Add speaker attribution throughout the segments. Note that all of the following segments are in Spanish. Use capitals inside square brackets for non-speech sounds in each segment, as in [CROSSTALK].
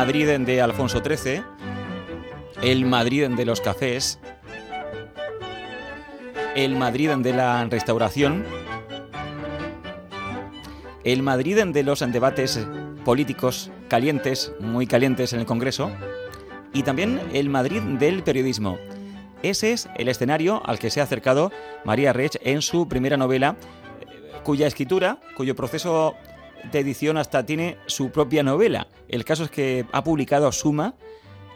Speaker 1: Madrid de Alfonso XIII, el Madrid de los cafés, el Madrid de la restauración, el Madrid de los debates políticos calientes, muy calientes en el Congreso, y también el Madrid del periodismo. Ese es el escenario al que se ha acercado María Rech en su primera novela, eh, cuya escritura, cuyo proceso de edición hasta tiene su propia novela. El caso es que ha publicado Suma,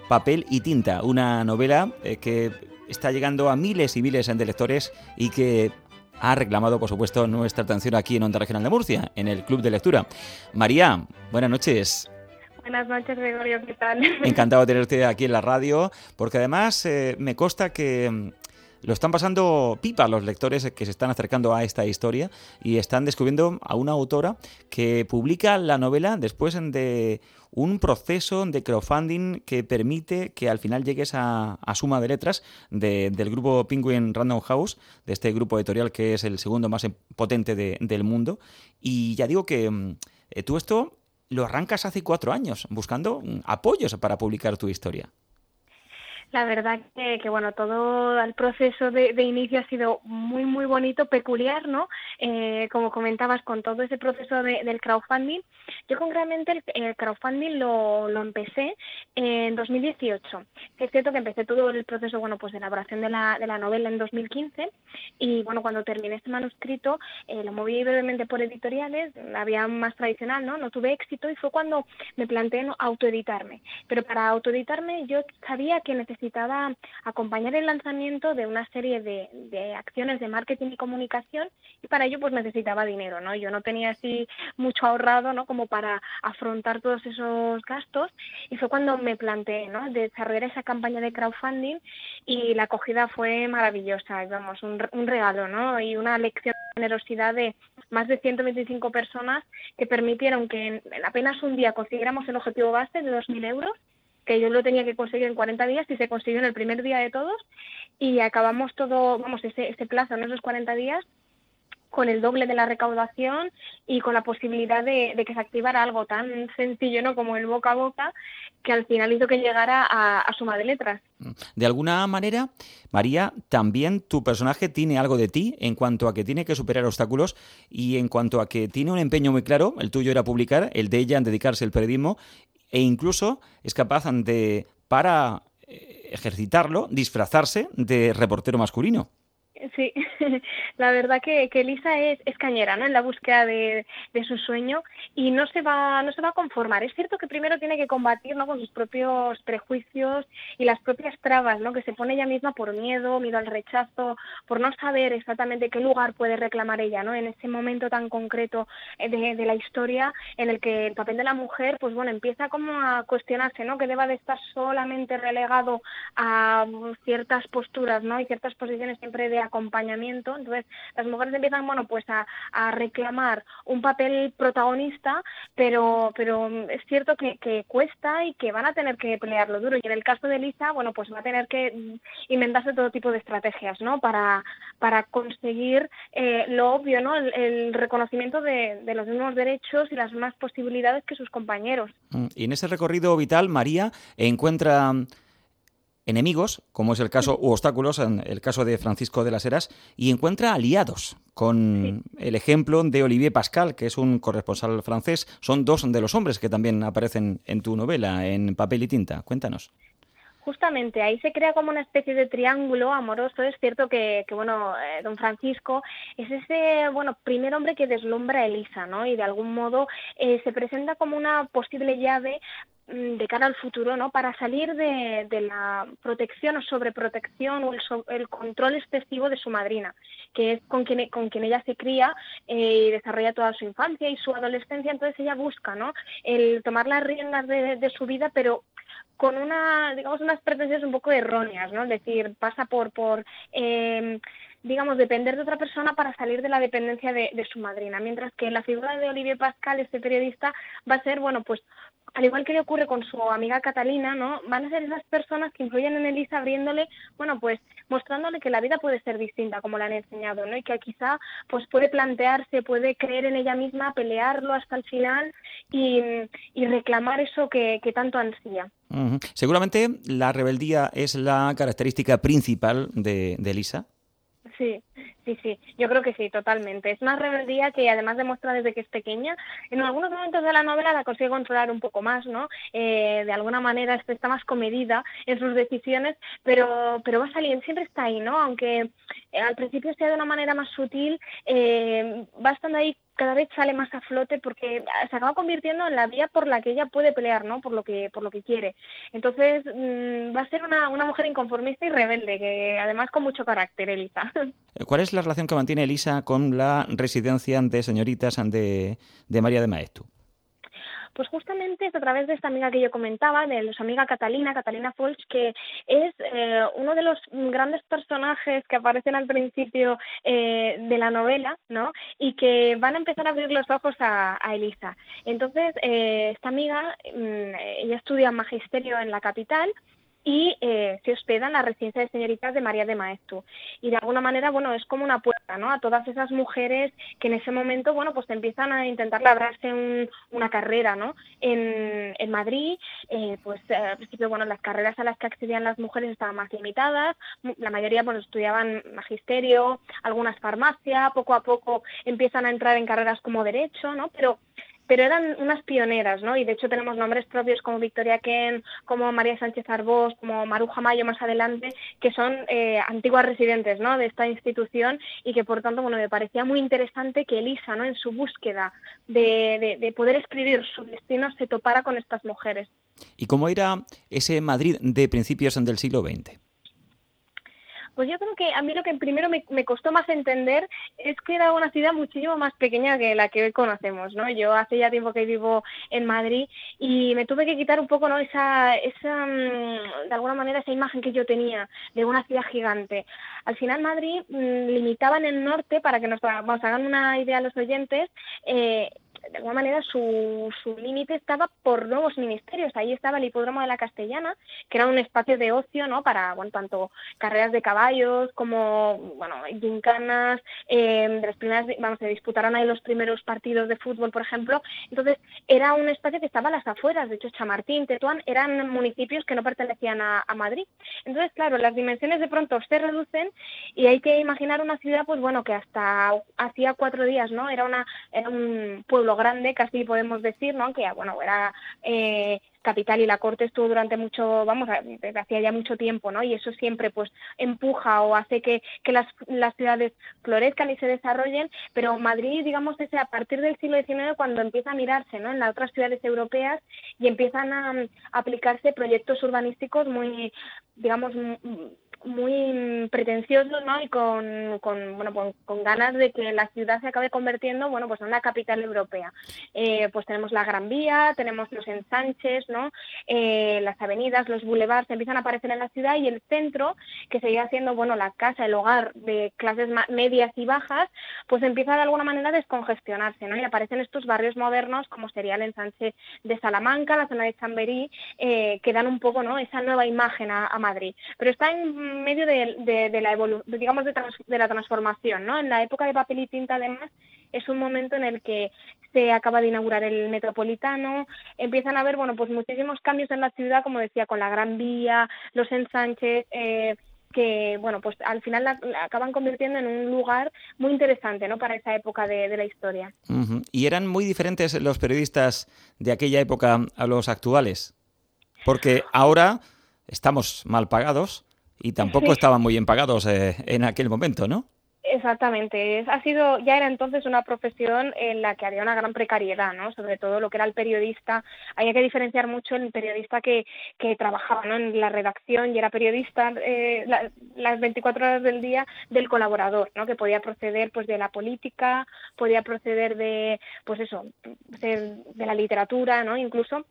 Speaker 1: Papel y Tinta, una novela eh, que está llegando a miles y miles de lectores y que ha reclamado, por supuesto, nuestra atención aquí en Onda Regional de Murcia, en el Club de Lectura. María, buenas noches.
Speaker 2: Buenas noches, Gregorio, ¿qué tal?
Speaker 1: Encantado de tenerte aquí en la radio, porque además eh, me consta que lo están pasando pipa los lectores que se están acercando a esta historia y están descubriendo a una autora que publica la novela después de un proceso de crowdfunding que permite que al final llegues a, suma de letras del grupo Penguin Random House, de este grupo editorial que es el segundo más potente del mundo. Y ya digo que mm, eh, tú esto lo arrancas hace cuatro años, buscando mm, apoyos para publicar tu historia.
Speaker 2: La verdad que, bueno, todo el proceso de, inicio ha sido muy, muy bonito, peculiar, ¿no? Eh, como comentabas, con todo ese proceso del crowdfunding. Yo concretamente el, crowdfunding lo, lo, empecé en 2018. Es cierto que empecé todo el proceso, bueno, pues de elaboración de la, de la novela en 2015 y, bueno, cuando terminé este manuscrito eh, lo moví brevemente por editoriales, la vía más tradicional, ¿no? No tuve éxito y fue cuando me planteé autoeditarme. Pero para autoeditarme yo sabía que necesitaba necesitaba acompañar el lanzamiento de una serie de, de, acciones de marketing y comunicación y para ello pues necesitaba dinero, ¿no? Yo no tenía así mucho ahorrado, ¿no? Como para afrontar todos esos gastos y fue cuando me planteé, ¿no? Desarrollar esa campaña de crowdfunding y la acogida fue maravillosa, vamos, un, un regalo, ¿no? Y una lección de generosidad de más de 125 personas que permitieron que en apenas un día consiguiéramos el objetivo base de 2.000 euros que yo lo tenía que conseguir en 40 días y se consiguió en el primer día de todos y acabamos todo, vamos, ese, ese plazo, en esos 40 días, con el doble de la recaudación y con la posibilidad de, que se activara algo tan sencillo ¿no? como el boca a boca que al final hizo que llegara a, a, suma de letras.
Speaker 1: De alguna manera, María, también tu personaje tiene algo de ti en cuanto a que tiene que superar obstáculos y en cuanto a que tiene un empeño muy claro, el tuyo era publicar, el de ella en dedicarse al periodismo e incluso es capaz de, para eh, ejercitarlo, disfrazarse de reportero masculino.
Speaker 2: Sí, [LAUGHS] la verdad que, que Elisa es, cañera, ¿no? En la búsqueda de, de, su sueño y no se va no se va a conformar. Es cierto que primero tiene que combatir, ¿no? Con sus propios prejuicios y las propias trabas, ¿no? Que se pone ella misma por miedo, miedo al rechazo, por no saber exactamente qué lugar puede reclamar ella, ¿no? En ese momento tan concreto eh, de, de la historia en el que el papel de la mujer, pues bueno, empieza como a cuestionarse, ¿no? Que deba de estar solamente relegado a ciertas posturas, ¿no? Y ciertas posiciones siempre de acompañamiento. Entonces, las mujeres empiezan, bueno, pues a, reclamar un papel protagonista, pero, pero es cierto que, cuesta y que van a tener que pelearlo duro. Y en el caso de Lisa, bueno, pues va a tener que inventarse todo tipo de estrategias, ¿no? Para, para conseguir eh, lo obvio, ¿no? El, reconocimiento de, los mismos derechos y las mismas posibilidades que sus compañeros.
Speaker 1: Mm, y en ese recorrido vital, María encuentra enemigos, como es el caso, u obstáculos, en el caso de Francisco de las Heras, y encuentra aliados, con el ejemplo de Olivier Pascal, que es un corresponsal francés. Son dos de los hombres que también aparecen en tu novela, en papel y tinta. Cuéntanos
Speaker 2: justamente ahí se crea como una especie de triángulo amoroso. Es cierto que, que bueno, eh, don Francisco es ese, bueno, primer hombre que deslumbra a Elisa, ¿no? Y de algún modo eh, se presenta como una posible llave de cara al futuro, ¿no? Para salir de, de la protección o sobreprotección o el, el, control excesivo de su madrina, que es con quien, con quien ella se cría eh, y desarrolla toda su infancia y su adolescencia. Entonces ella busca, ¿no? El tomar las riendas de, su vida, pero con una, digamos, unas pretensiones un poco erróneas, ¿no? Es decir, pasa por, por eh, digamos, depender de otra persona para salir de la dependencia de, de, su madrina, mientras que la figura de Olivier Pascal, este periodista, va a ser, bueno, pues al igual que le ocurre con su amiga Catalina, ¿no? Van a ser esas personas que influyen en Elisa abriéndole, bueno, pues mostrándole que la vida puede ser distinta como la han enseñado, ¿no? Y que quizá pues puede plantearse, puede creer en ella misma, pelearlo hasta el final y, reclamar eso que, tanto ansía.
Speaker 1: Seguramente la rebeldía es la característica principal de, de Elisa.
Speaker 2: Sí, sí, sí, yo creo que sí, totalmente. Es una rebeldía que además demuestra desde que es pequeña. En algunos momentos de la novela la consigue controlar un poco más, ¿no? Eh, de alguna manera está más comedida en sus decisiones, pero, pero va saliendo, siempre está ahí, ¿no? Aunque eh, al principio sea de una manera más sutil, eh, va estando ahí cada vez sale más a flote porque se acaba convirtiendo en la vía por la que ella puede pelear, ¿no? Por lo que, por lo que quiere. Entonces mm, va a ser una, una mujer inconformista y rebelde, que además con mucho carácter, Elisa. [LAUGHS]
Speaker 1: ¿Cuál es la relación que mantiene Elisa con la residencia de señoritas de, de María de Maestu?
Speaker 2: Pues justamente es a través de esta amiga que yo comentaba, de su amiga Catalina, Catalina Folch, que es eh, uno de los grandes personajes que aparecen al principio eh, de la novela, ¿no? Y que van a empezar a abrir los ojos a, Elisa. Entonces, eh, esta amiga, mm, ella estudia magisterio en la capital y eh, se hospeda en la residencia de señoritas de María de Maestu. Y de alguna manera, bueno, es como una puerta, ¿no? A todas esas mujeres que en ese momento, bueno, pues empiezan a intentar labrarse una carrera, ¿no? En, en Madrid, eh, pues eh, al principio, bueno, las carreras a las que accedían las mujeres estaban más limitadas, la mayoría, bueno, estudiaban magisterio, algunas farmacia, poco a poco empiezan a entrar en carreras como derecho, ¿no? Pero pero eran unas pioneras, ¿no? Y de hecho tenemos nombres propios como Victoria Ken, como María Sánchez Arbós, como Maruja Mayo más adelante, que son eh, antiguas residentes, ¿no? De esta institución y que por tanto, bueno, me parecía muy interesante que Elisa, ¿no? En su búsqueda de, de poder escribir su destino se topara con estas mujeres.
Speaker 1: ¿Y cómo era ese Madrid de principios del siglo XX?
Speaker 2: Pues yo creo que a mí lo que primero me, costó más entender es que era una ciudad muchísimo más pequeña que la que hoy conocemos, ¿no? Yo hace ya tiempo que vivo en Madrid y me tuve que quitar un poco, ¿no? Esa, esa mm, de alguna manera, esa imagen que yo tenía de una ciudad gigante. Al final Madrid mm, limitaba en el norte, para que nos hagan una idea los oyentes, eh, de alguna manera su, su límite estaba por nuevos ministerios. Ahí estaba el hipódromo de la Castellana, que era un espacio de ocio, ¿no? Para, bueno, tanto carreras de caballos como, bueno, gincanas, eh, de las primeras, vamos, se disputaron ahí los primeros partidos de fútbol, por ejemplo. Entonces, era un espacio que estaba a las afueras. De hecho, Chamartín, Tetuán, eran municipios que no pertenecían a, a Madrid. Entonces, claro, las dimensiones de pronto se reducen y hay que imaginar una ciudad, pues bueno, que hasta hacía cuatro días, ¿no? Era una, era un pueblo grande, casi podemos decir, ¿no? Que, bueno, era eh, capital y la corte estuvo durante mucho, vamos, desde hacía ya mucho tiempo, ¿no? Y eso siempre, pues, empuja o hace que, que las, las ciudades florezcan y se desarrollen, pero Madrid, digamos, es a partir del siglo XIX cuando empieza a mirarse, ¿no? En las otras ciudades europeas y empiezan a, a aplicarse proyectos urbanísticos muy, digamos, muy pretenciosos ¿no? y con, con bueno con, ganas de que la ciudad se acabe convirtiendo bueno pues en una capital europea eh, pues tenemos la Gran Vía tenemos los ensanches no eh, las avenidas los boulevards empiezan a aparecer en la ciudad y el centro que seguía siendo bueno la casa el hogar de clases medias y bajas pues empieza de alguna manera a descongestionarse no y aparecen estos barrios modernos como sería el ensanche de Salamanca la zona de Chamberí eh, que dan un poco no esa nueva imagen a, Madrid. Pero está en medio de, la digamos, de, de, la transformación, ¿no? En la época de papel y tinta, además, es un momento en el que se acaba de inaugurar el metropolitano, empiezan a haber, bueno, pues muchísimos cambios en la ciudad, como decía, con la Gran Vía, los ensanches, eh, que bueno pues al final la, acaban convirtiendo en un lugar muy interesante no para esa época de, la historia.
Speaker 1: Y eran muy diferentes los periodistas de aquella época a los actuales porque ahora estamos mal pagados y tampoco estaban muy bien pagados eh, en aquel momento, ¿no?
Speaker 2: Exactamente, ha sido ya era entonces una profesión en la que había una gran precariedad, ¿no? Sobre todo lo que era el periodista, había que diferenciar mucho el periodista que, que trabajaba ¿no? en la redacción y era periodista eh, las 24 horas del día del colaborador, ¿no? Que podía proceder pues de la política, podía proceder de pues eso, de, de la literatura, ¿no? Incluso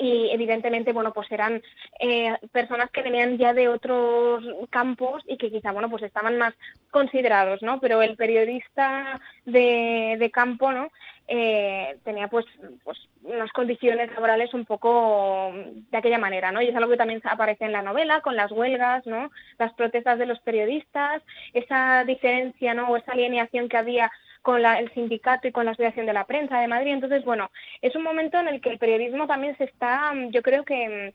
Speaker 2: y evidentemente bueno pues eran eh, personas que venían ya de otros campos y que quizá bueno pues estaban más considerados no pero el periodista de, de campo no eh, tenía pues pues unas condiciones laborales un poco de aquella manera no y es algo que también aparece en la novela con las huelgas no las protestas de los periodistas esa diferencia no o esa alineación que había con el sindicato y con la Asociación de la Prensa de Madrid. Entonces, bueno, es un momento en el que el periodismo también se está, yo creo que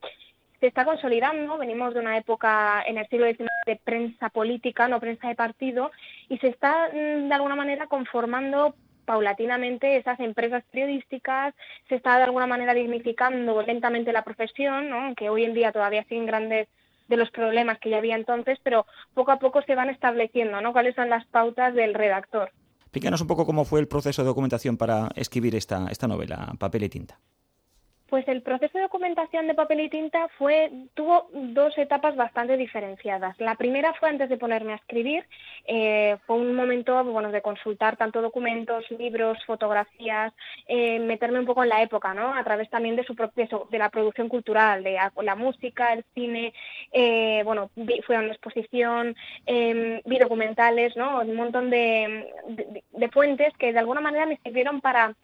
Speaker 2: se está consolidando. Venimos de una época en el siglo XIX de prensa política, no prensa de partido, y se está mm, de alguna manera conformando paulatinamente esas empresas periodísticas, se está de alguna manera dignificando lentamente la profesión, ¿no? que hoy en día todavía siguen grandes de los problemas que ya había entonces, pero poco a poco se van estableciendo, ¿no? Cuáles son las pautas del redactor.
Speaker 1: Explícanos un poco cómo fue el proceso de documentación para escribir esta, esta novela, Papel y Tinta.
Speaker 2: Pues el proceso de documentación de papel y tinta fue, tuvo dos etapas bastante diferenciadas. La primera fue antes de ponerme a escribir, eh, fue un momento bueno, de consultar tanto documentos, libros, fotografías, eh, meterme un poco en la época, ¿no? A través también de su proceso, de la producción cultural, de la música, el cine, eh, bueno, fui a una exposición, em, vi documentales, ¿no? Un montón de, de fuentes que de alguna manera me sirvieron para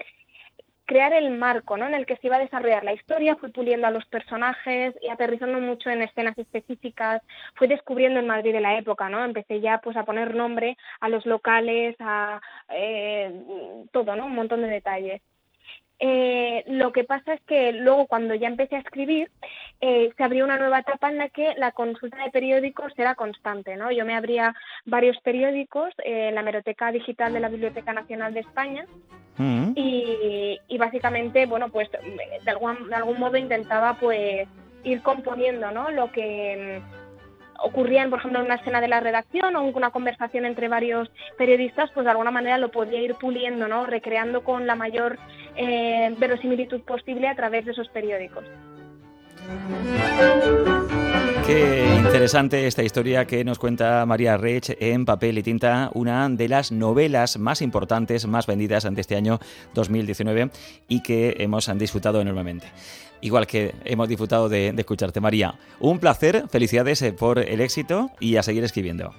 Speaker 2: crear el marco ¿no? en el que se iba a desarrollar la historia, fui puliendo a los personajes y aterrizando mucho en escenas específicas, fui descubriendo el Madrid de la época, ¿no? Empecé ya pues a poner nombre a los locales, a eh, todo, ¿no? Un montón de detalles. Eh, lo que pasa es que luego cuando ya empecé a escribir eh, se abrió una nueva etapa en la que la consulta de periódicos era constante, ¿no? Yo me abría varios periódicos en la hemeroteca digital de la Biblioteca Nacional de España mm. y, básicamente, bueno, pues de algún, de algún modo intentaba pues ir componiendo, ¿no? Lo que ocurrían, por ejemplo, en una escena de la redacción o una conversación entre varios periodistas, pues de alguna manera lo podía ir puliendo, ¿no? Recreando con la mayor eh, verosimilitud posible a través de esos periódicos.
Speaker 1: Qué interesante esta historia que nos cuenta María Rech en papel y tinta, una de las novelas más importantes, más vendidas ante este año 2019 y que hemos disfrutado enormemente igual que hemos disfrutado de, escucharte, María. Un placer, felicidades eh, por el éxito y a seguir escribiendo.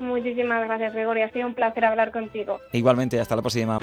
Speaker 2: Muchísimas gracias, Gregorio. Ha sido un placer hablar contigo.
Speaker 1: Igualmente, hasta la próxima.